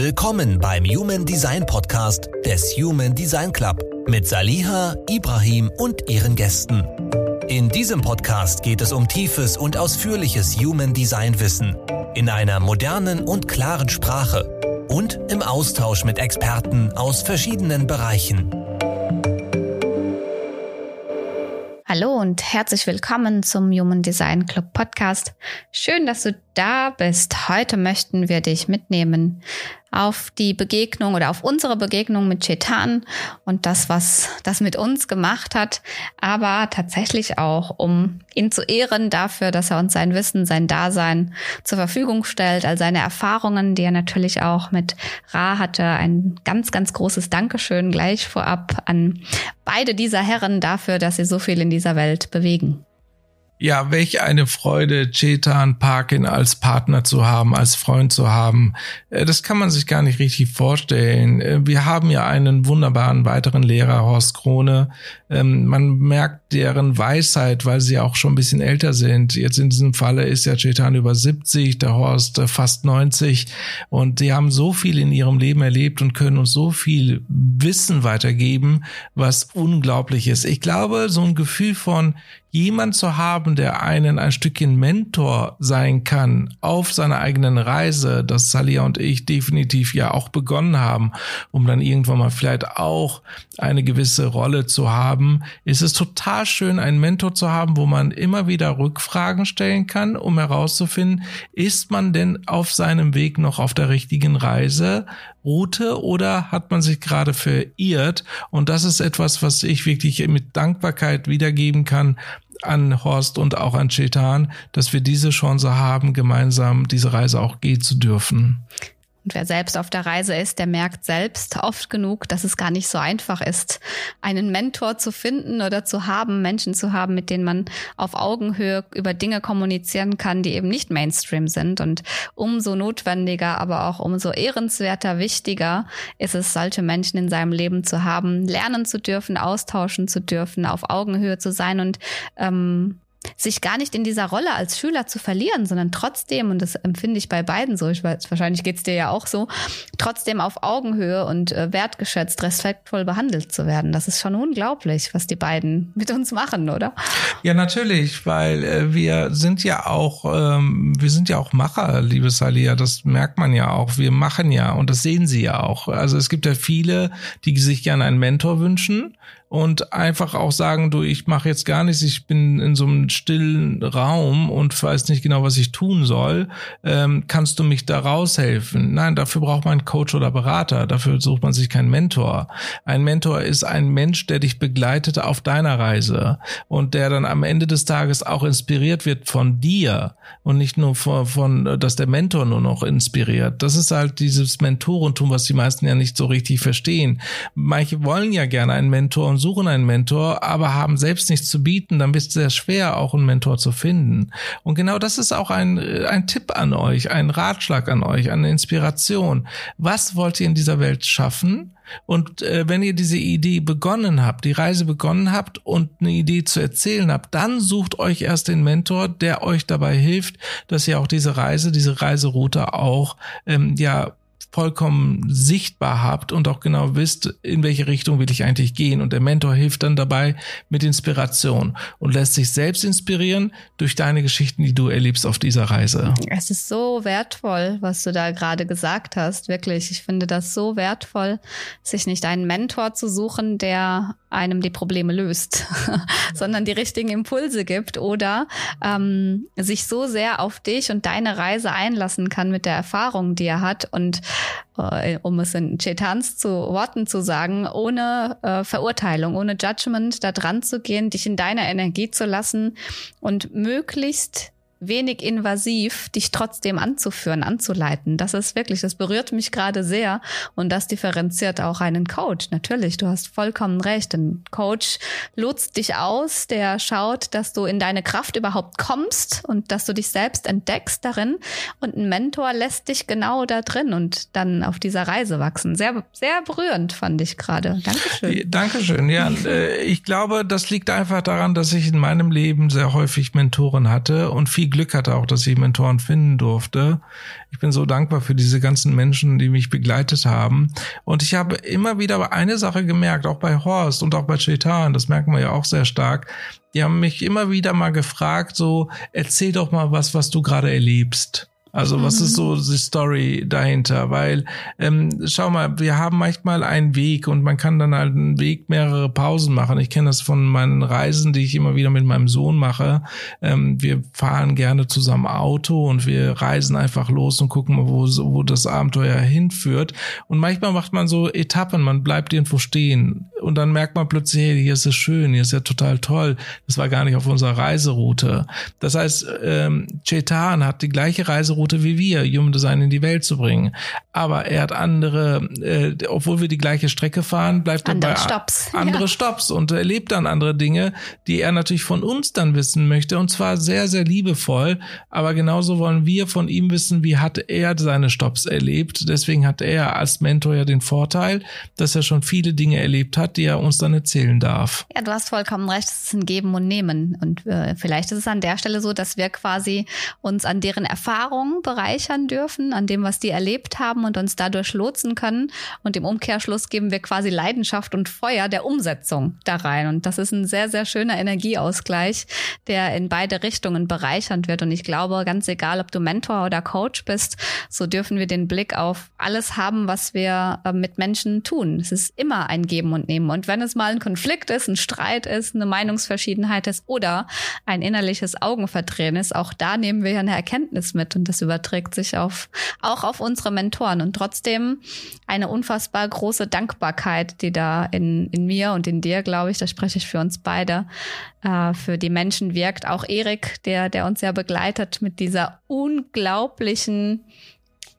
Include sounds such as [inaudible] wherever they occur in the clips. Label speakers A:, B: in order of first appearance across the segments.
A: Willkommen beim Human Design Podcast des Human Design Club mit Saliha, Ibrahim und ihren Gästen. In diesem Podcast geht es um tiefes und ausführliches Human Design Wissen in einer modernen und klaren Sprache und im Austausch mit Experten aus verschiedenen Bereichen.
B: Hallo und herzlich willkommen zum Human Design Club Podcast. Schön, dass du da bist. Heute möchten wir dich mitnehmen auf die Begegnung oder auf unsere Begegnung mit Chetan und das, was das mit uns gemacht hat, aber tatsächlich auch, um ihn zu ehren dafür, dass er uns sein Wissen, sein Dasein zur Verfügung stellt, all seine Erfahrungen, die er natürlich auch mit Ra hatte. Ein ganz, ganz großes Dankeschön gleich vorab an beide dieser Herren dafür, dass sie so viel in dieser Welt bewegen.
C: Ja, welch eine Freude, Chetan Parkin als Partner zu haben, als Freund zu haben. Äh, das kann man sich gar nicht richtig vorstellen. Äh, wir haben ja einen wunderbaren weiteren Lehrer, Horst Krone. Ähm, man merkt deren Weisheit, weil sie auch schon ein bisschen älter sind. Jetzt in diesem Falle ist ja Chetan über 70, der Horst äh, fast 90. Und die haben so viel in ihrem Leben erlebt und können uns so viel Wissen weitergeben, was unglaublich ist. Ich glaube, so ein Gefühl von, jemand zu haben, der einen ein Stückchen Mentor sein kann auf seiner eigenen Reise, das Salia und ich definitiv ja auch begonnen haben, um dann irgendwann mal vielleicht auch eine gewisse Rolle zu haben, ist es total schön, einen Mentor zu haben, wo man immer wieder Rückfragen stellen kann, um herauszufinden, ist man denn auf seinem Weg noch auf der richtigen Reise? Route oder hat man sich gerade verirrt? Und das ist etwas, was ich wirklich mit Dankbarkeit wiedergeben kann an Horst und auch an Chetan, dass wir diese Chance haben, gemeinsam diese Reise auch gehen zu dürfen.
B: Und wer selbst auf der Reise ist, der merkt selbst oft genug, dass es gar nicht so einfach ist, einen Mentor zu finden oder zu haben, Menschen zu haben, mit denen man auf Augenhöhe über Dinge kommunizieren kann, die eben nicht Mainstream sind. Und umso notwendiger, aber auch umso ehrenswerter, wichtiger ist es, solche Menschen in seinem Leben zu haben, lernen zu dürfen, austauschen zu dürfen, auf Augenhöhe zu sein und ähm, sich gar nicht in dieser Rolle als Schüler zu verlieren, sondern trotzdem, und das empfinde ich bei beiden so, ich weiß, wahrscheinlich geht's dir ja auch so, trotzdem auf Augenhöhe und äh, wertgeschätzt, respektvoll behandelt zu werden. Das ist schon unglaublich, was die beiden mit uns machen, oder?
C: Ja, natürlich, weil äh, wir sind ja auch, ähm, wir sind ja auch Macher, liebe Salia, das merkt man ja auch. Wir machen ja und das sehen sie ja auch. Also es gibt ja viele, die sich gerne einen Mentor wünschen und einfach auch sagen, du, ich mache jetzt gar nichts, ich bin in so einem stillen Raum und weiß nicht genau, was ich tun soll, ähm, kannst du mich da raushelfen? Nein, dafür braucht man einen Coach oder Berater, dafür sucht man sich keinen Mentor. Ein Mentor ist ein Mensch, der dich begleitet auf deiner Reise und der dann am Ende des Tages auch inspiriert wird von dir und nicht nur von, von dass der Mentor nur noch inspiriert. Das ist halt dieses Mentorentum, was die meisten ja nicht so richtig verstehen. Manche wollen ja gerne einen Mentor suchen einen Mentor, aber haben selbst nichts zu bieten, dann bist du sehr schwer, auch einen Mentor zu finden. Und genau das ist auch ein, ein Tipp an euch, ein Ratschlag an euch, eine Inspiration. Was wollt ihr in dieser Welt schaffen? Und äh, wenn ihr diese Idee begonnen habt, die Reise begonnen habt und eine Idee zu erzählen habt, dann sucht euch erst den Mentor, der euch dabei hilft, dass ihr auch diese Reise, diese Reiseroute auch ähm, ja vollkommen sichtbar habt und auch genau wisst, in welche Richtung will ich eigentlich gehen. Und der Mentor hilft dann dabei mit Inspiration und lässt sich selbst inspirieren durch deine Geschichten, die du erlebst auf dieser Reise.
B: Es ist so wertvoll, was du da gerade gesagt hast. Wirklich, ich finde das so wertvoll, sich nicht einen Mentor zu suchen, der einem die Probleme löst, [laughs] sondern die richtigen Impulse gibt oder ähm, sich so sehr auf dich und deine Reise einlassen kann mit der Erfahrung, die er hat und äh, um es in Chetans zu Worten zu sagen, ohne äh, Verurteilung, ohne Judgment da dran zu gehen, dich in deiner Energie zu lassen und möglichst wenig invasiv, dich trotzdem anzuführen, anzuleiten. Das ist wirklich, das berührt mich gerade sehr und das differenziert auch einen Coach. Natürlich, du hast vollkommen recht. Ein Coach lotst dich aus, der schaut, dass du in deine Kraft überhaupt kommst und dass du dich selbst entdeckst darin und ein Mentor lässt dich genau da drin und dann auf dieser Reise wachsen. Sehr, sehr berührend fand ich gerade. Dankeschön.
C: Dankeschön. Ja, äh, ich glaube, das liegt einfach daran, dass ich in meinem Leben sehr häufig Mentoren hatte und viel viel Glück hatte auch, dass ich Mentoren finden durfte. Ich bin so dankbar für diese ganzen Menschen, die mich begleitet haben. Und ich habe immer wieder eine Sache gemerkt, auch bei Horst und auch bei Chetan, das merken wir ja auch sehr stark. Die haben mich immer wieder mal gefragt, so, erzähl doch mal was, was du gerade erlebst. Also was ist so mhm. die Story dahinter? Weil ähm, schau mal, wir haben manchmal einen Weg und man kann dann halt einen Weg mehrere Pausen machen. Ich kenne das von meinen Reisen, die ich immer wieder mit meinem Sohn mache. Ähm, wir fahren gerne zusammen Auto und wir reisen einfach los und gucken mal, wo, wo das Abenteuer hinführt. Und manchmal macht man so Etappen, man bleibt irgendwo stehen und dann merkt man plötzlich, hey, hier ist es schön, hier ist ja total toll. Das war gar nicht auf unserer Reiseroute. Das heißt, ähm, Chetan hat die gleiche Reiseroute wie wir, Human Design in die Welt zu bringen. Aber er hat andere, äh, obwohl wir die gleiche Strecke fahren, bleibt
B: andere
C: er bei
B: Stops.
C: andere ja. Stops und erlebt dann andere Dinge, die er natürlich von uns dann wissen möchte. Und zwar sehr, sehr liebevoll. Aber genauso wollen wir von ihm wissen, wie hat er seine Stops erlebt. Deswegen hat er als Mentor ja den Vorteil, dass er schon viele Dinge erlebt hat, die er uns dann erzählen darf.
B: Ja, du hast vollkommen recht, es ist ein Geben und Nehmen. Und äh, vielleicht ist es an der Stelle so, dass wir quasi uns an deren Erfahrungen bereichern dürfen, an dem, was die erlebt haben und uns dadurch lotsen können. Und im Umkehrschluss geben wir quasi Leidenschaft und Feuer der Umsetzung da rein. Und das ist ein sehr, sehr schöner Energieausgleich, der in beide Richtungen bereichernd wird. Und ich glaube, ganz egal, ob du Mentor oder Coach bist, so dürfen wir den Blick auf alles haben, was wir äh, mit Menschen tun. Es ist immer ein Geben und Nehmen. Und wenn es mal ein Konflikt ist, ein Streit ist, eine Meinungsverschiedenheit ist oder ein innerliches Augenverdrehen ist, auch da nehmen wir ja eine Erkenntnis mit und das überträgt sich auf, auch auf unsere Mentoren und trotzdem eine unfassbar große Dankbarkeit, die da in, in mir und in dir, glaube ich, da spreche ich für uns beide, äh, für die Menschen wirkt. Auch Erik, der, der uns ja begleitet mit dieser unglaublichen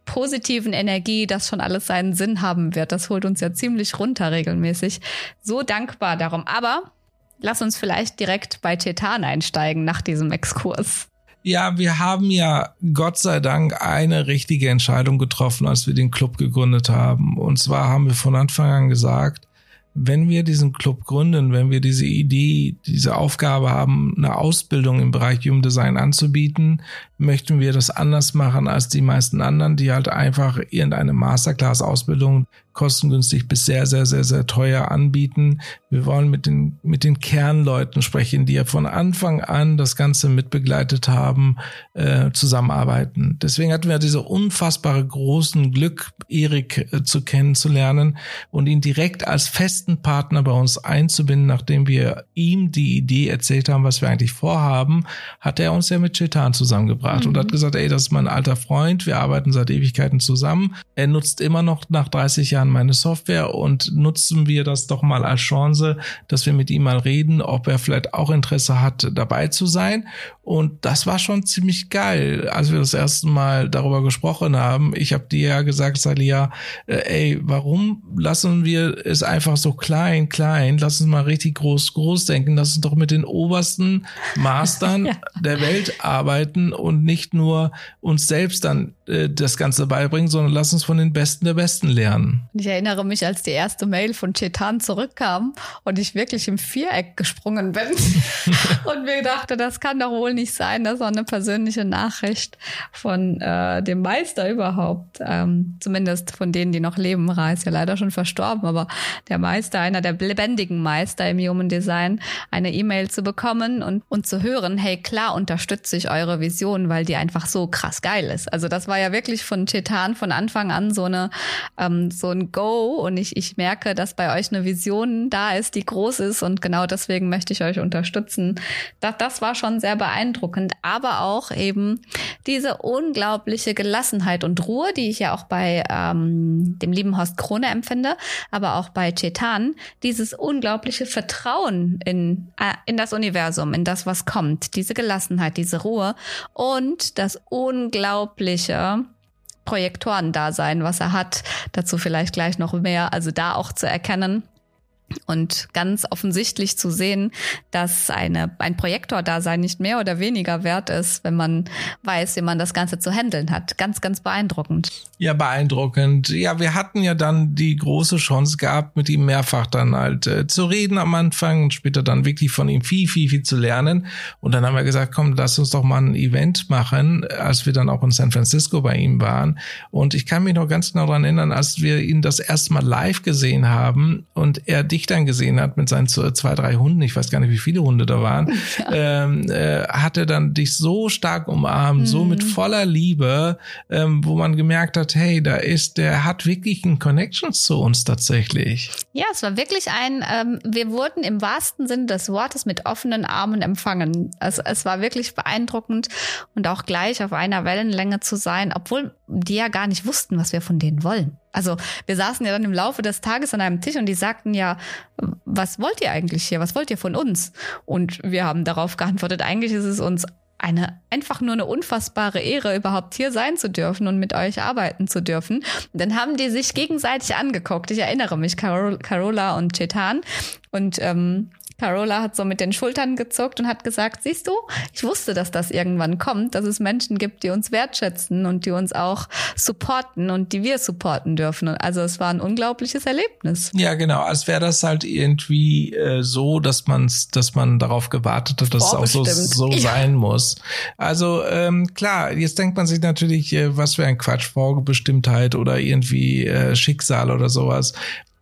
B: positiven Energie, dass schon alles seinen Sinn haben wird. Das holt uns ja ziemlich runter regelmäßig. So dankbar darum. Aber lass uns vielleicht direkt bei Tetan einsteigen nach diesem Exkurs.
C: Ja, wir haben ja Gott sei Dank eine richtige Entscheidung getroffen, als wir den Club gegründet haben. Und zwar haben wir von Anfang an gesagt, wenn wir diesen Club gründen, wenn wir diese Idee, diese Aufgabe haben, eine Ausbildung im Bereich Human Design anzubieten, möchten wir das anders machen als die meisten anderen, die halt einfach irgendeine Masterclass-Ausbildung kostengünstig bis sehr, sehr, sehr, sehr teuer anbieten. Wir wollen mit den, mit den Kernleuten sprechen, die ja von Anfang an das Ganze mitbegleitet haben, äh, zusammenarbeiten. Deswegen hatten wir diese unfassbare großen Glück, Erik äh, zu kennenzulernen und ihn direkt als festen Partner bei uns einzubinden, nachdem wir ihm die Idee erzählt haben, was wir eigentlich vorhaben, hat er uns ja mit Chetan zusammengebracht mhm. und hat mhm. gesagt, ey, das ist mein alter Freund, wir arbeiten seit Ewigkeiten zusammen. Er nutzt immer noch nach 30 Jahren meine Software und nutzen wir das doch mal als Chance, dass wir mit ihm mal reden, ob er vielleicht auch Interesse hat, dabei zu sein. Und das war schon ziemlich geil, als wir das erste Mal darüber gesprochen haben. Ich habe dir ja gesagt, Salia, äh, ey, warum lassen wir es einfach so klein, klein? Lass uns mal richtig groß, groß denken. Lass uns doch mit den obersten Mastern [laughs] ja. der Welt arbeiten und nicht nur uns selbst dann äh, das Ganze beibringen, sondern lass uns von den Besten der Besten lernen.
B: Ich erinnere mich, als die erste Mail von Chetan zurückkam und ich wirklich im Viereck gesprungen bin [laughs] und mir dachte, das kann doch wohl nicht sein, das war eine persönliche Nachricht von äh, dem Meister überhaupt. Ähm, zumindest von denen, die noch leben. Ra ist ja leider schon verstorben, aber der Meister, einer der lebendigen Meister im Human Design, eine E-Mail zu bekommen und, und zu hören, hey, klar unterstütze ich eure Vision, weil die einfach so krass geil ist. Also das war ja wirklich von Chetan von Anfang an so eine ähm, so ein Go. Und ich, ich merke, dass bei euch eine Vision da ist, die groß ist. Und genau deswegen möchte ich euch unterstützen. Das, das war schon sehr beeindruckend, aber auch eben diese unglaubliche Gelassenheit und Ruhe, die ich ja auch bei ähm, dem lieben Horst Krone empfinde, aber auch bei Chetan, dieses unglaubliche Vertrauen in, äh, in das Universum, in das, was kommt, diese Gelassenheit, diese Ruhe. Und das unglaubliche Projektoren da sein, was er hat. Dazu vielleicht gleich noch mehr. Also da auch zu erkennen, und ganz offensichtlich zu sehen, dass eine, ein Projektor-Dasein nicht mehr oder weniger wert ist, wenn man weiß, wie man das Ganze zu handeln hat. Ganz, ganz beeindruckend.
C: Ja, beeindruckend. Ja, wir hatten ja dann die große Chance gehabt, mit ihm mehrfach dann halt äh, zu reden am Anfang und später dann wirklich von ihm viel, viel, viel zu lernen. Und dann haben wir gesagt, komm, lass uns doch mal ein Event machen, als wir dann auch in San Francisco bei ihm waren. Und ich kann mich noch ganz genau daran erinnern, als wir ihn das erste Mal live gesehen haben und er dich dann gesehen hat mit seinen zwei, drei Hunden, ich weiß gar nicht, wie viele Hunde da waren, [laughs] ja. ähm, äh, hat er dann dich so stark umarmt, mhm. so mit mhm. voller Liebe, ähm, wo man gemerkt hat, hey, da ist, der hat wirklich ein Connection zu uns tatsächlich.
B: Ja, es war wirklich ein, ähm, wir wurden im wahrsten Sinne des Wortes mit offenen Armen empfangen. Also es war wirklich beeindruckend und auch gleich auf einer Wellenlänge zu sein, obwohl die ja gar nicht wussten, was wir von denen wollen. Also wir saßen ja dann im Laufe des Tages an einem Tisch und die sagten ja, was wollt ihr eigentlich hier? Was wollt ihr von uns? Und wir haben darauf geantwortet, eigentlich ist es uns eine einfach nur eine unfassbare Ehre, überhaupt hier sein zu dürfen und mit euch arbeiten zu dürfen. Und dann haben die sich gegenseitig angeguckt. Ich erinnere mich, Carol, Carola und Chetan. Und ähm, Carola hat so mit den Schultern gezuckt und hat gesagt, siehst du, ich wusste, dass das irgendwann kommt, dass es Menschen gibt, die uns wertschätzen und die uns auch supporten und die wir supporten dürfen. Also es war ein unglaubliches Erlebnis.
C: Ja, genau. Als wäre das halt irgendwie äh, so, dass man dass man darauf gewartet hat, dass es auch so, so ja. sein muss. Also ähm, klar, jetzt denkt man sich natürlich, äh, was für ein Quatsch, Vorbestimmtheit oder irgendwie äh, Schicksal oder sowas.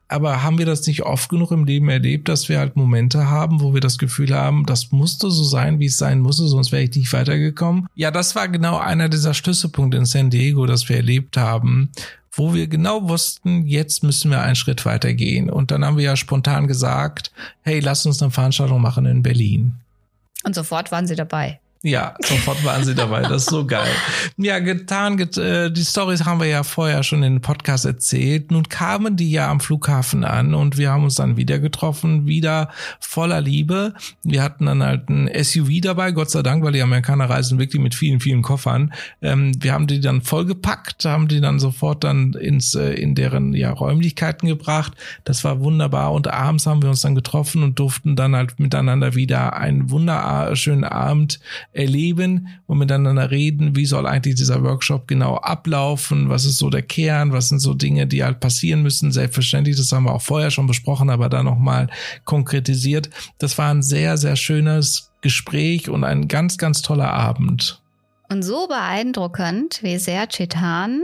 C: Aber haben wir das nicht oft genug im Leben erlebt, dass wir halt Momente haben, wo wir das Gefühl haben, das musste so sein, wie es sein musste, sonst wäre ich nicht weitergekommen? Ja, das war genau einer dieser Schlüsselpunkte in San Diego, das wir erlebt haben, wo wir genau wussten, jetzt müssen wir einen Schritt weiter gehen. Und dann haben wir ja spontan gesagt, hey, lass uns eine Veranstaltung machen in Berlin.
B: Und sofort waren sie dabei.
C: Ja, sofort waren sie dabei. Das ist so geil. Ja, getan, get, äh, die Stories haben wir ja vorher schon in den Podcast erzählt. Nun kamen die ja am Flughafen an und wir haben uns dann wieder getroffen, wieder voller Liebe. Wir hatten dann halt ein SUV dabei, Gott sei Dank, weil die Amerikaner reisen wirklich mit vielen, vielen Koffern. Ähm, wir haben die dann vollgepackt, haben die dann sofort dann ins, äh, in deren ja, Räumlichkeiten gebracht. Das war wunderbar. Und abends haben wir uns dann getroffen und durften dann halt miteinander wieder einen wunderschönen Abend erleben und miteinander reden, wie soll eigentlich dieser Workshop genau ablaufen, was ist so der Kern, was sind so Dinge, die halt passieren müssen. Selbstverständlich, das haben wir auch vorher schon besprochen, aber da nochmal konkretisiert. Das war ein sehr, sehr schönes Gespräch und ein ganz, ganz toller Abend.
B: Und so beeindruckend, wie sehr Chetan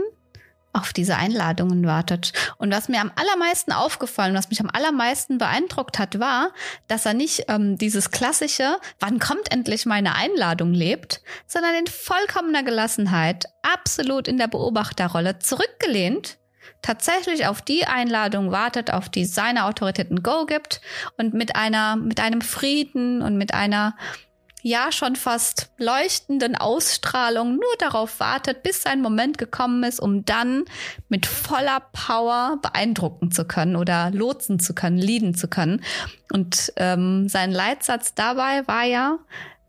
B: auf diese Einladungen wartet. Und was mir am allermeisten aufgefallen, was mich am allermeisten beeindruckt hat, war, dass er nicht ähm, dieses klassische, wann kommt endlich meine Einladung lebt, sondern in vollkommener Gelassenheit, absolut in der Beobachterrolle zurückgelehnt, tatsächlich auf die Einladung wartet, auf die seine Autoritäten Go gibt und mit einer, mit einem Frieden und mit einer ja schon fast leuchtenden Ausstrahlung nur darauf wartet, bis sein Moment gekommen ist, um dann mit voller Power beeindrucken zu können oder lotsen zu können, lieben zu können. Und ähm, sein Leitsatz dabei war ja,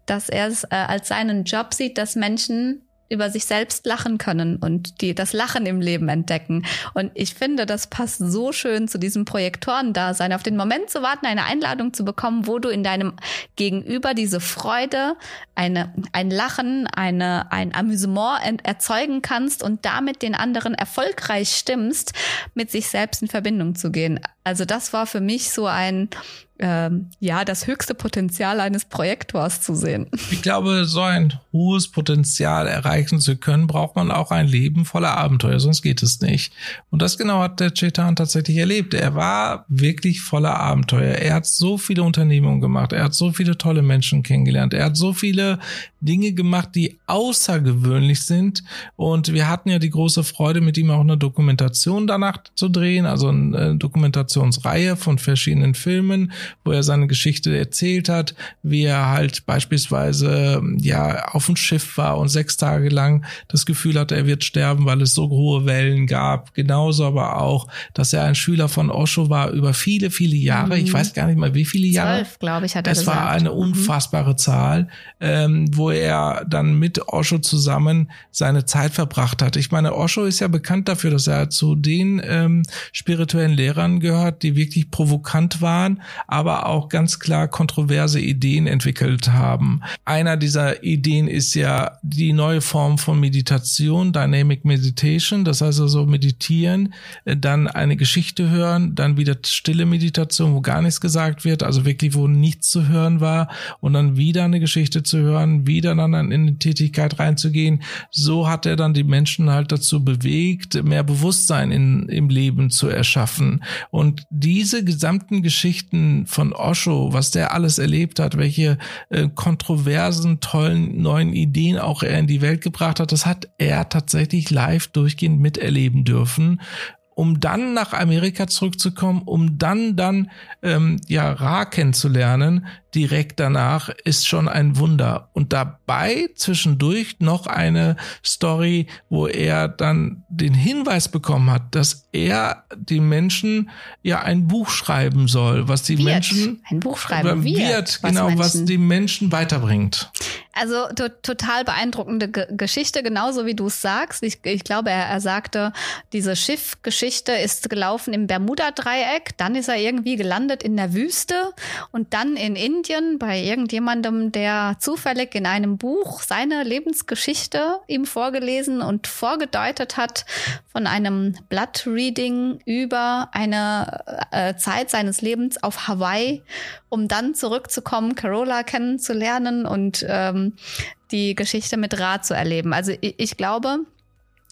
B: dass er es äh, als seinen Job sieht, dass Menschen über sich selbst lachen können und die das Lachen im Leben entdecken. Und ich finde, das passt so schön zu diesem Projektorendasein, auf den Moment zu warten, eine Einladung zu bekommen, wo du in deinem Gegenüber diese Freude, eine, ein Lachen, eine, ein Amüsement erzeugen kannst und damit den anderen erfolgreich stimmst, mit sich selbst in Verbindung zu gehen. Also das war für mich so ein, ähm, ja, das höchste Potenzial eines Projektors zu sehen.
C: Ich glaube, so ein hohes Potenzial erreichen zu können, braucht man auch ein Leben voller Abenteuer, sonst geht es nicht. Und das genau hat der Chetan tatsächlich erlebt. Er war wirklich voller Abenteuer. Er hat so viele Unternehmungen gemacht. Er hat so viele tolle Menschen kennengelernt. Er hat so viele Dinge gemacht, die außergewöhnlich sind. Und wir hatten ja die große Freude, mit ihm auch eine Dokumentation danach zu drehen, also eine Dokumentationsreihe von verschiedenen Filmen wo er seine Geschichte erzählt hat, wie er halt beispielsweise ja auf dem Schiff war und sechs Tage lang das Gefühl hatte, er wird sterben, weil es so hohe Wellen gab. Genauso aber auch, dass er ein Schüler von Osho war über viele, viele Jahre. Mhm. Ich weiß gar nicht mal, wie viele Jahre.
B: Zwölf, glaube ich, hat er
C: Es war eine mhm. unfassbare mhm. Zahl, ähm, wo er dann mit Osho zusammen seine Zeit verbracht hat. Ich meine, Osho ist ja bekannt dafür, dass er zu den ähm, spirituellen Lehrern gehört, die wirklich provokant waren, aber auch ganz klar kontroverse Ideen entwickelt haben. Einer dieser Ideen ist ja die neue Form von Meditation, Dynamic Meditation, das heißt also meditieren, äh, dann eine Geschichte hören, dann wieder stille Meditation, wo gar nichts gesagt wird, also wirklich, wo nichts zu hören war und dann wieder eine Geschichte zu hören, wieder dann in die Tätigkeit reinzugehen. So hat er dann die Menschen halt dazu bewegt, mehr Bewusstsein in, im Leben zu erschaffen. Und diese gesamten Geschichten von Osho, was der alles erlebt hat, welche äh, kontroversen, tollen, neuen Ideen auch er in die Welt gebracht hat, das hat er tatsächlich live durchgehend miterleben dürfen um dann nach Amerika zurückzukommen, um dann dann ähm, ja Ra kennenzulernen, direkt danach ist schon ein Wunder. Und dabei zwischendurch noch eine Story, wo er dann den Hinweis bekommen hat, dass er die Menschen ja ein Buch schreiben soll, was die
B: wird.
C: Menschen
B: ein Buch schreiben
C: wird, wird was genau, Menschen. was die Menschen weiterbringt.
B: Also to total beeindruckende G Geschichte, genauso wie du es sagst. Ich, ich glaube, er, er sagte, diese Schiffgeschichte ist gelaufen im Bermuda-Dreieck, dann ist er irgendwie gelandet in der Wüste und dann in Indien bei irgendjemandem, der zufällig in einem Buch seine Lebensgeschichte ihm vorgelesen und vorgedeutet hat von einem Blood Reading über eine äh, Zeit seines Lebens auf Hawaii, um dann zurückzukommen, Carola kennenzulernen und ähm, die Geschichte mit Ra zu erleben. Also ich, ich glaube,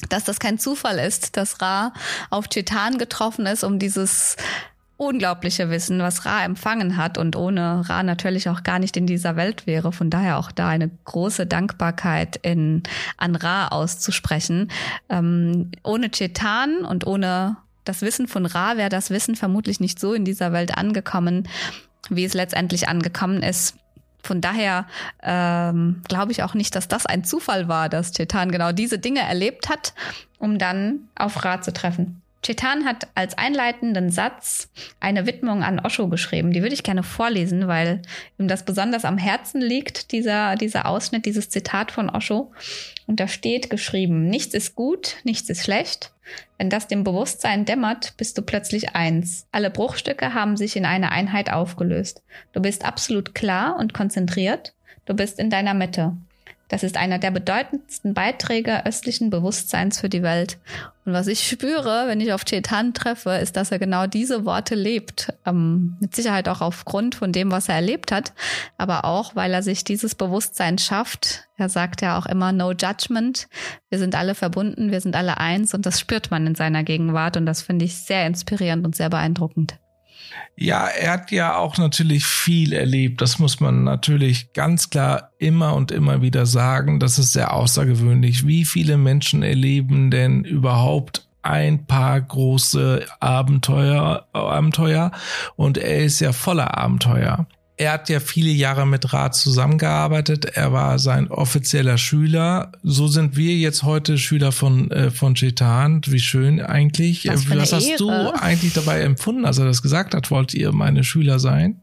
B: dass das kein Zufall ist, dass Ra auf Titan getroffen ist, um dieses unglaubliche Wissen, was Ra empfangen hat und ohne Ra natürlich auch gar nicht in dieser Welt wäre. Von daher auch da eine große Dankbarkeit in, an Ra auszusprechen. Ähm, ohne Chetan und ohne das Wissen von Ra wäre das Wissen vermutlich nicht so in dieser Welt angekommen, wie es letztendlich angekommen ist. Von daher ähm, glaube ich auch nicht, dass das ein Zufall war, dass Chetan genau diese Dinge erlebt hat, um dann auf Ra zu treffen. Chetan hat als einleitenden Satz eine Widmung an Osho geschrieben. Die würde ich gerne vorlesen, weil ihm das besonders am Herzen liegt, dieser, dieser Ausschnitt, dieses Zitat von Osho. Und da steht geschrieben, nichts ist gut, nichts ist schlecht. Wenn das dem Bewusstsein dämmert, bist du plötzlich eins. Alle Bruchstücke haben sich in eine Einheit aufgelöst. Du bist absolut klar und konzentriert. Du bist in deiner Mitte. Das ist einer der bedeutendsten Beiträge östlichen Bewusstseins für die Welt. Und was ich spüre, wenn ich auf Chetan treffe, ist, dass er genau diese Worte lebt. Ähm, mit Sicherheit auch aufgrund von dem, was er erlebt hat, aber auch, weil er sich dieses Bewusstsein schafft. Er sagt ja auch immer No Judgment. Wir sind alle verbunden, wir sind alle eins und das spürt man in seiner Gegenwart und das finde ich sehr inspirierend und sehr beeindruckend.
C: Ja, er hat ja auch natürlich viel erlebt. Das muss man natürlich ganz klar immer und immer wieder sagen. Das ist sehr außergewöhnlich. Wie viele Menschen erleben denn überhaupt ein paar große Abenteuer, Abenteuer und er ist ja voller Abenteuer er hat ja viele Jahre mit Rat zusammengearbeitet. Er war sein offizieller Schüler. So sind wir jetzt heute Schüler von, äh, von Chetan. Wie schön eigentlich.
B: Was, Was
C: hast du eigentlich dabei empfunden, als er das gesagt hat? Wollt ihr meine Schüler sein?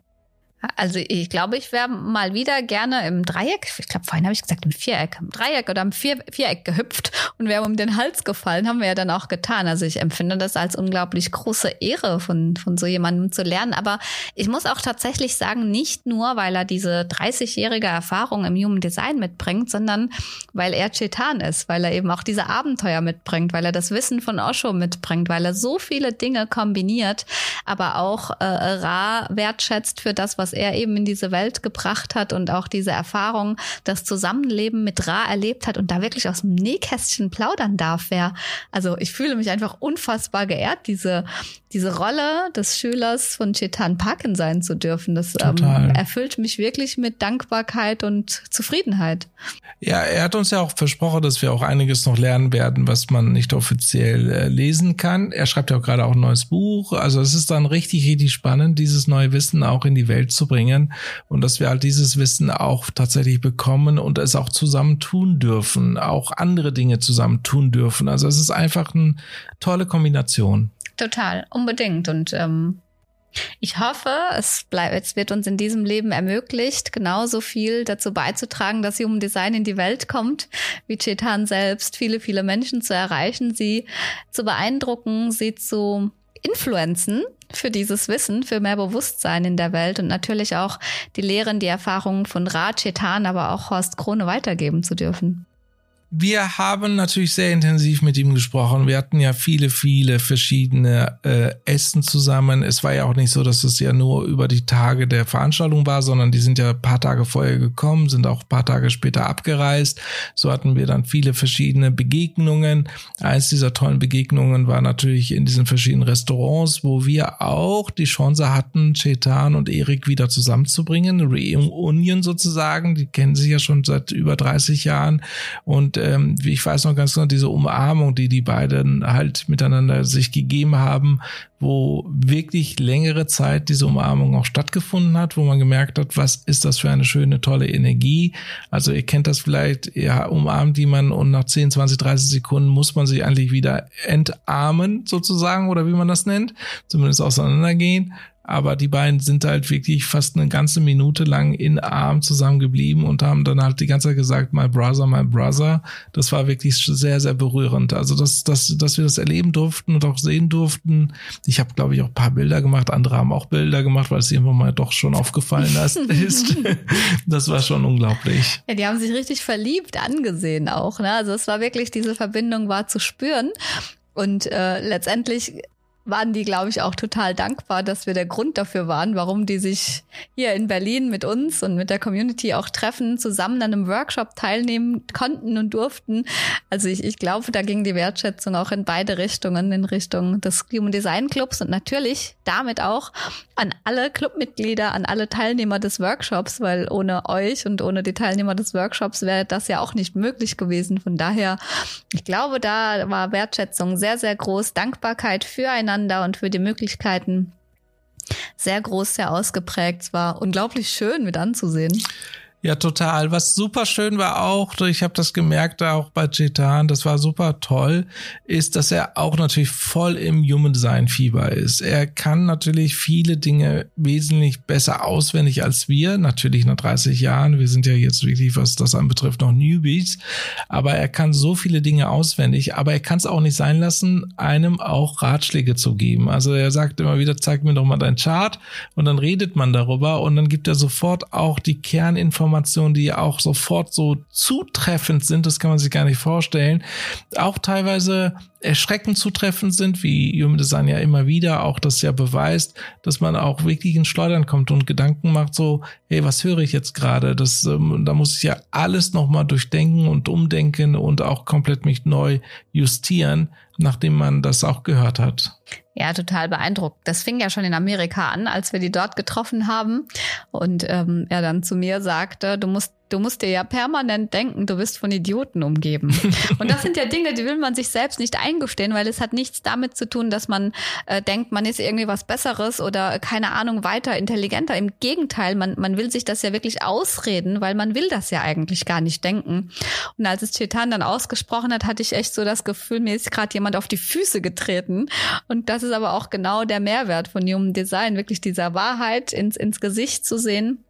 B: Also ich glaube, ich wäre mal wieder gerne im Dreieck, ich glaube vorhin habe ich gesagt im Viereck, im Dreieck oder im Vier Viereck gehüpft und wäre um den Hals gefallen, haben wir ja dann auch getan. Also ich empfinde das als unglaublich große Ehre von, von so jemandem zu lernen. Aber ich muss auch tatsächlich sagen, nicht nur, weil er diese 30-jährige Erfahrung im Human Design mitbringt, sondern weil er Chetan ist, weil er eben auch diese Abenteuer mitbringt, weil er das Wissen von Osho mitbringt, weil er so viele Dinge kombiniert, aber auch äh, Ra wertschätzt für das, was was er eben in diese Welt gebracht hat und auch diese Erfahrung, das Zusammenleben mit Ra erlebt hat und da wirklich aus dem Nähkästchen plaudern darf, wer, also ich fühle mich einfach unfassbar geehrt, diese, diese Rolle des Schülers von Chetan Parkin sein zu dürfen. Das ähm, erfüllt mich wirklich mit Dankbarkeit und Zufriedenheit.
C: Ja, er hat uns ja auch versprochen, dass wir auch einiges noch lernen werden, was man nicht offiziell äh, lesen kann. Er schreibt ja auch gerade auch ein neues Buch. Also es ist dann richtig, richtig spannend, dieses neue Wissen auch in die Welt zu bringen und dass wir halt dieses Wissen auch tatsächlich bekommen und es auch zusammen tun dürfen, auch andere Dinge zusammen tun dürfen. Also es ist einfach eine tolle Kombination.
B: Total, unbedingt. Und ähm, ich hoffe, es bleibt, es wird uns in diesem Leben ermöglicht, genauso viel dazu beizutragen, dass Human Design in die Welt kommt, wie Chetan selbst, viele, viele Menschen zu erreichen, sie zu beeindrucken, sie zu influenzen für dieses Wissen, für mehr Bewusstsein in der Welt und natürlich auch die Lehren, die Erfahrungen von Ra, Chetan, aber auch Horst Krone weitergeben zu dürfen.
C: Wir haben natürlich sehr intensiv mit ihm gesprochen. Wir hatten ja viele, viele verschiedene äh, Essen zusammen. Es war ja auch nicht so, dass es ja nur über die Tage der Veranstaltung war, sondern die sind ja ein paar Tage vorher gekommen, sind auch ein paar Tage später abgereist. So hatten wir dann viele verschiedene Begegnungen. Eins dieser tollen Begegnungen war natürlich in diesen verschiedenen Restaurants, wo wir auch die Chance hatten, Chetan und Erik wieder zusammenzubringen. Reunion sozusagen. Die kennen sich ja schon seit über 30 Jahren und ähm, wie ich weiß noch ganz genau, diese Umarmung, die die beiden halt miteinander sich gegeben haben, wo wirklich längere Zeit diese Umarmung auch stattgefunden hat, wo man gemerkt hat, was ist das für eine schöne, tolle Energie. Also ihr kennt das vielleicht, ja, umarmt jemand und nach 10, 20, 30 Sekunden muss man sich eigentlich wieder entarmen sozusagen oder wie man das nennt, zumindest auseinandergehen aber die beiden sind halt wirklich fast eine ganze Minute lang in Arm zusammengeblieben und haben dann halt die ganze Zeit gesagt, my brother, my brother. Das war wirklich sehr, sehr berührend. Also, dass, dass, dass wir das erleben durften und auch sehen durften. Ich habe, glaube ich, auch ein paar Bilder gemacht. Andere haben auch Bilder gemacht, weil es irgendwann mal doch schon aufgefallen ist. [laughs] das war schon unglaublich.
B: Ja, die haben sich richtig verliebt angesehen auch. Ne? Also es war wirklich, diese Verbindung war zu spüren. Und äh, letztendlich waren die, glaube ich, auch total dankbar, dass wir der Grund dafür waren, warum die sich hier in Berlin mit uns und mit der Community auch treffen, zusammen an einem Workshop teilnehmen konnten und durften. Also ich, ich glaube, da ging die Wertschätzung auch in beide Richtungen, in Richtung des Human Design Clubs und natürlich damit auch an alle Clubmitglieder, an alle Teilnehmer des Workshops, weil ohne euch und ohne die Teilnehmer des Workshops wäre das ja auch nicht möglich gewesen. Von daher, ich glaube, da war Wertschätzung sehr, sehr groß, Dankbarkeit füreinander und für die Möglichkeiten sehr groß, sehr ausgeprägt. Es war unglaublich schön mit anzusehen.
C: Ja, total. Was super schön war auch, ich habe das gemerkt auch bei Chetan, das war super toll, ist, dass er auch natürlich voll im Human Design Fieber ist. Er kann natürlich viele Dinge wesentlich besser auswendig als wir, natürlich nach 30 Jahren. Wir sind ja jetzt wirklich, was das anbetrifft, noch Newbies, aber er kann so viele Dinge auswendig, aber er kann es auch nicht sein lassen, einem auch Ratschläge zu geben. Also er sagt immer wieder, zeig mir doch mal dein Chart und dann redet man darüber und dann gibt er sofort auch die Kerninformationen Informationen, die auch sofort so zutreffend sind, das kann man sich gar nicht vorstellen. Auch teilweise erschreckend zutreffend sind, wie Human Design ja immer wieder auch das ja beweist, dass man auch wirklich ins Schleudern kommt und Gedanken macht so, hey, was höre ich jetzt gerade? Das, ähm, da muss ich ja alles nochmal durchdenken und umdenken und auch komplett mich neu justieren, nachdem man das auch gehört hat.
B: Ja, total beeindruckt. Das fing ja schon in Amerika an, als wir die dort getroffen haben und ähm, er dann zu mir sagte, du musst du musst dir ja permanent denken, du bist von Idioten umgeben. [laughs] Und das sind ja Dinge, die will man sich selbst nicht eingestehen, weil es hat nichts damit zu tun, dass man äh, denkt, man ist irgendwie was Besseres oder keine Ahnung weiter intelligenter. Im Gegenteil, man, man will sich das ja wirklich ausreden, weil man will das ja eigentlich gar nicht denken. Und als es Chetan dann ausgesprochen hat, hatte ich echt so das Gefühl, mir ist gerade jemand auf die Füße getreten. Und das ist aber auch genau der Mehrwert von Human Design, wirklich dieser Wahrheit ins, ins Gesicht zu sehen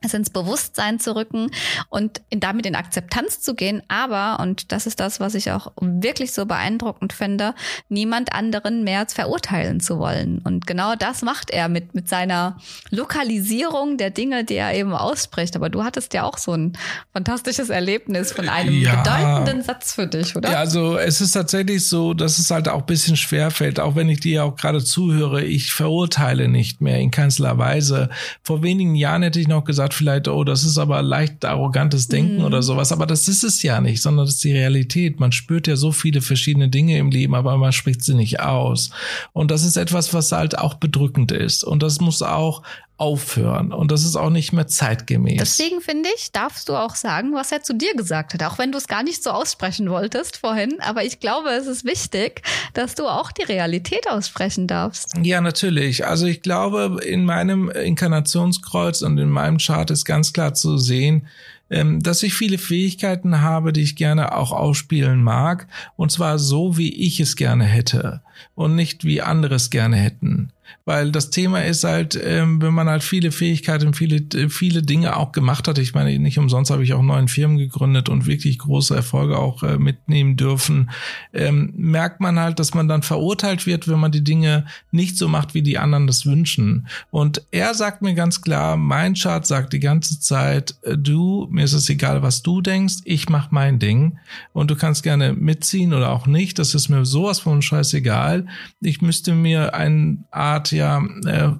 B: es ins Bewusstsein zu rücken und in, damit in Akzeptanz zu gehen, aber, und das ist das, was ich auch wirklich so beeindruckend finde, niemand anderen mehr verurteilen zu wollen. Und genau das macht er mit, mit seiner Lokalisierung der Dinge, die er eben ausspricht. Aber du hattest ja auch so ein fantastisches Erlebnis von einem ja, bedeutenden Satz für dich, oder?
C: Ja, also es ist tatsächlich so, dass es halt auch ein bisschen schwerfällt, auch wenn ich dir auch gerade zuhöre, ich verurteile nicht mehr in keinster Weise. Vor wenigen Jahren hätte ich noch gesagt, vielleicht, oh, das ist aber leicht arrogantes Denken mhm. oder sowas. Aber das ist es ja nicht, sondern das ist die Realität. Man spürt ja so viele verschiedene Dinge im Leben, aber man spricht sie nicht aus. Und das ist etwas, was halt auch bedrückend ist. Und das muss auch aufhören. Und das ist auch nicht mehr zeitgemäß.
B: Deswegen finde ich, darfst du auch sagen, was er zu dir gesagt hat. Auch wenn du es gar nicht so aussprechen wolltest vorhin. Aber ich glaube, es ist wichtig, dass du auch die Realität aussprechen darfst.
C: Ja, natürlich. Also ich glaube, in meinem Inkarnationskreuz und in meinem Chart ist ganz klar zu sehen, dass ich viele Fähigkeiten habe, die ich gerne auch ausspielen mag. Und zwar so, wie ich es gerne hätte und nicht wie andere es gerne hätten. Weil das Thema ist halt, ähm, wenn man halt viele Fähigkeiten, viele, viele Dinge auch gemacht hat. Ich meine, nicht umsonst habe ich auch neuen Firmen gegründet und wirklich große Erfolge auch äh, mitnehmen dürfen. Ähm, merkt man halt, dass man dann verurteilt wird, wenn man die Dinge nicht so macht, wie die anderen das wünschen. Und er sagt mir ganz klar, mein Chart sagt die ganze Zeit, äh, du, mir ist es egal, was du denkst, ich mach mein Ding. Und du kannst gerne mitziehen oder auch nicht. Das ist mir sowas von scheißegal. Ich müsste mir eine Art ja äh,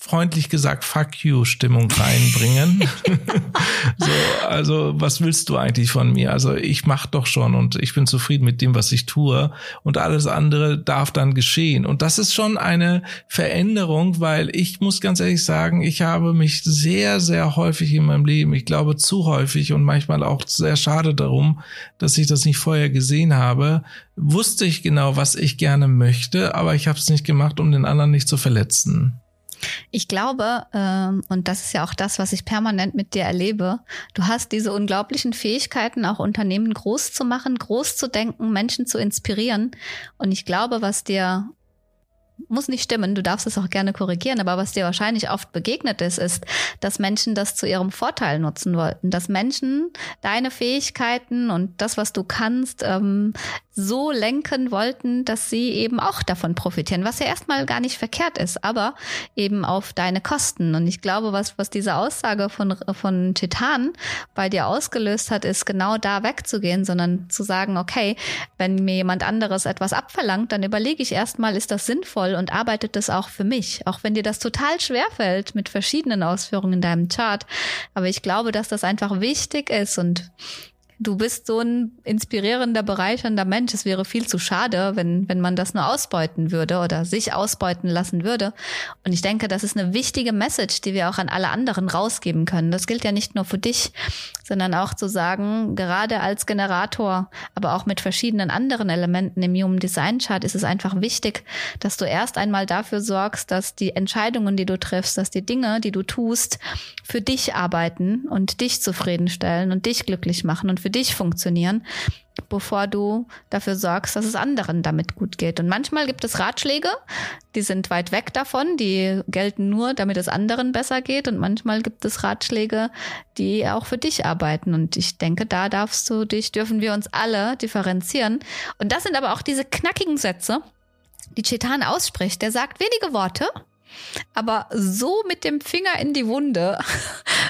C: freundlich gesagt Fuck you Stimmung [laughs] reinbringen. [laughs] so, also was willst du eigentlich von mir? Also ich mach doch schon und ich bin zufrieden mit dem, was ich tue und alles andere darf dann geschehen. Und das ist schon eine Veränderung, weil ich muss ganz ehrlich sagen, ich habe mich sehr, sehr häufig in meinem Leben, ich glaube zu häufig und manchmal auch sehr schade darum, dass ich das nicht vorher gesehen habe, wusste ich genau, was ich gerne möchte, aber ich habe es nicht gemacht, um den anderen nicht zu verletzen.
B: Ich glaube, ähm, und das ist ja auch das, was ich permanent mit dir erlebe, du hast diese unglaublichen Fähigkeiten, auch Unternehmen groß zu machen, groß zu denken, Menschen zu inspirieren. Und ich glaube, was dir muss nicht stimmen, du darfst es auch gerne korrigieren, aber was dir wahrscheinlich oft begegnet ist, ist, dass Menschen das zu ihrem Vorteil nutzen wollten, dass Menschen deine Fähigkeiten und das, was du kannst, ähm, so lenken wollten, dass sie eben auch davon profitieren, was ja erstmal gar nicht verkehrt ist, aber eben auf deine Kosten. Und ich glaube, was, was diese Aussage von, von Titan bei dir ausgelöst hat, ist genau da wegzugehen, sondern zu sagen, okay, wenn mir jemand anderes etwas abverlangt, dann überlege ich erstmal, ist das sinnvoll und arbeitet das auch für mich? Auch wenn dir das total schwer fällt mit verschiedenen Ausführungen in deinem Chart. Aber ich glaube, dass das einfach wichtig ist und du bist so ein inspirierender, bereichernder Mensch. Es wäre viel zu schade, wenn, wenn man das nur ausbeuten würde oder sich ausbeuten lassen würde. Und ich denke, das ist eine wichtige Message, die wir auch an alle anderen rausgeben können. Das gilt ja nicht nur für dich, sondern auch zu sagen, gerade als Generator, aber auch mit verschiedenen anderen Elementen im Human Design Chart ist es einfach wichtig, dass du erst einmal dafür sorgst, dass die Entscheidungen, die du triffst, dass die Dinge, die du tust, für dich arbeiten und dich zufriedenstellen und dich glücklich machen und für dich funktionieren, bevor du dafür sorgst, dass es anderen damit gut geht. Und manchmal gibt es Ratschläge, die sind weit weg davon, die gelten nur, damit es anderen besser geht. Und manchmal gibt es Ratschläge, die auch für dich arbeiten. Und ich denke, da darfst du dich, dürfen wir uns alle differenzieren. Und das sind aber auch diese knackigen Sätze, die Chetan ausspricht. Der sagt wenige Worte, aber so mit dem Finger in die Wunde,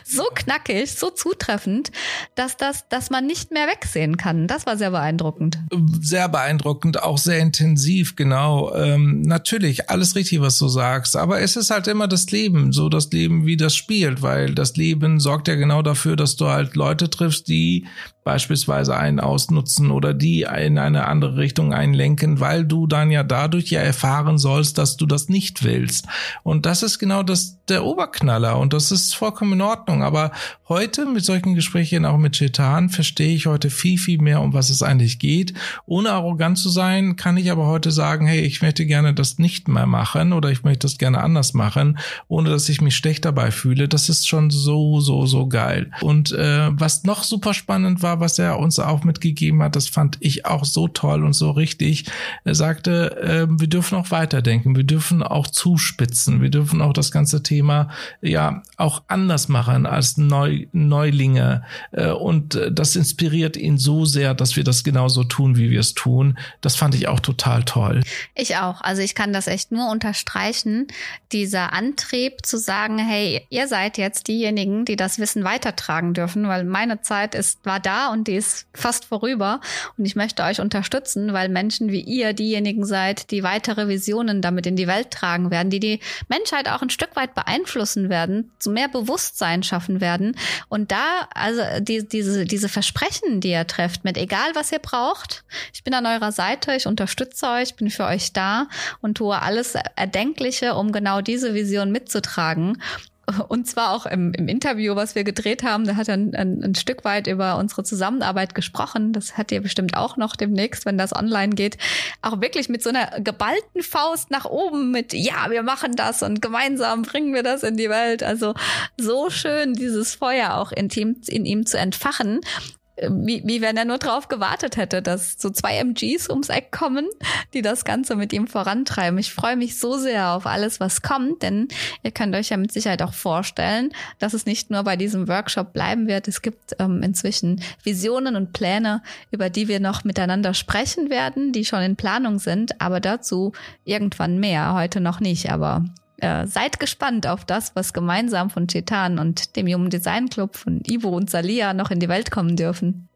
B: so knackig, so zutreffend, dass das, dass man nicht mehr wegsehen kann. Das war sehr beeindruckend.
C: Sehr beeindruckend, auch sehr intensiv, genau. Ähm, natürlich, alles richtig, was du sagst. Aber es ist halt immer das Leben, so das Leben, wie das spielt, weil das Leben sorgt ja genau dafür, dass du halt Leute triffst, die beispielsweise einen ausnutzen oder die in eine andere Richtung einlenken, weil du dann ja dadurch ja erfahren sollst, dass du das nicht willst. Und das ist genau das, der Oberknaller und das ist vollkommen in Ordnung. Aber heute mit solchen Gesprächen, auch mit Chetan, verstehe ich heute viel, viel mehr, um was es eigentlich geht. Ohne arrogant zu sein, kann ich aber heute sagen, hey, ich möchte gerne das nicht mehr machen oder ich möchte das gerne anders machen, ohne dass ich mich schlecht dabei fühle. Das ist schon so, so, so geil. Und äh, was noch super spannend war, was er uns auch mitgegeben hat, das fand ich auch so toll und so richtig. Er sagte, äh, wir dürfen auch weiterdenken, wir dürfen auch zuspitzen, wir dürfen auch das ganze Thema ja auch anders machen, als Neu Neulinge. Äh, und das inspiriert ihn so sehr, dass wir das genauso tun, wie wir es tun. Das fand ich auch total toll.
B: Ich auch. Also ich kann das echt nur unterstreichen. Dieser Antrieb zu sagen, hey, ihr seid jetzt diejenigen, die das Wissen weitertragen dürfen, weil meine Zeit ist, war da und die ist fast vorüber. Und ich möchte euch unterstützen, weil Menschen wie ihr diejenigen seid, die weitere Visionen damit in die Welt tragen werden, die die Menschheit auch ein Stück weit beeinflussen werden, zu mehr Bewusstsein schaffen werden. Und da, also die, diese, diese Versprechen, die ihr trefft, mit egal was ihr braucht, ich bin an eurer Seite, ich unterstütze euch, bin für euch da und tue alles Erdenkliche, um genau diese Vision mitzutragen. Und zwar auch im, im, Interview, was wir gedreht haben, da hat er ein, ein, ein, Stück weit über unsere Zusammenarbeit gesprochen. Das hat ihr bestimmt auch noch demnächst, wenn das online geht. Auch wirklich mit so einer geballten Faust nach oben mit, ja, wir machen das und gemeinsam bringen wir das in die Welt. Also so schön, dieses Feuer auch in, in ihm zu entfachen wie, wie wenn er nur drauf gewartet hätte, dass so zwei MGs ums Eck kommen, die das Ganze mit ihm vorantreiben. Ich freue mich so sehr auf alles, was kommt, denn ihr könnt euch ja mit Sicherheit auch vorstellen, dass es nicht nur bei diesem Workshop bleiben wird. Es gibt ähm, inzwischen Visionen und Pläne, über die wir noch miteinander sprechen werden, die schon in Planung sind, aber dazu irgendwann mehr. Heute noch nicht, aber äh, seid gespannt auf das, was gemeinsam von Chetan und dem Human Design Club von Ivo und Salia noch in die Welt kommen dürfen.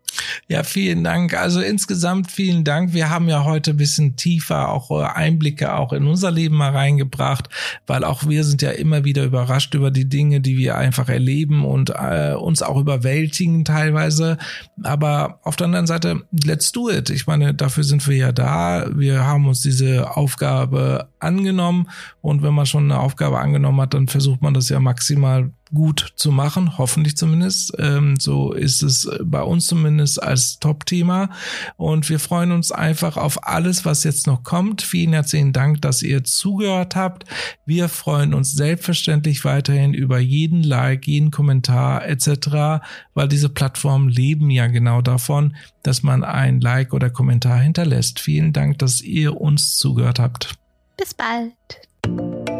C: Ja, vielen Dank. Also insgesamt vielen Dank. Wir haben ja heute ein bisschen tiefer auch äh, Einblicke auch in unser Leben mal reingebracht, weil auch wir sind ja immer wieder überrascht über die Dinge, die wir einfach erleben und äh, uns auch überwältigen teilweise. Aber auf der anderen Seite, let's do it. Ich meine, dafür sind wir ja da. Wir haben uns diese Aufgabe angenommen und wenn man schon eine Aufgabe angenommen hat, dann versucht man das ja maximal gut zu machen, hoffentlich zumindest. Ähm, so ist es bei uns zumindest als Top-Thema. Und wir freuen uns einfach auf alles, was jetzt noch kommt. Vielen herzlichen Dank, dass ihr zugehört habt. Wir freuen uns selbstverständlich weiterhin über jeden Like, jeden Kommentar etc., weil diese Plattformen leben ja genau davon, dass man ein Like oder Kommentar hinterlässt. Vielen Dank, dass ihr uns zugehört habt.
B: Bis bald.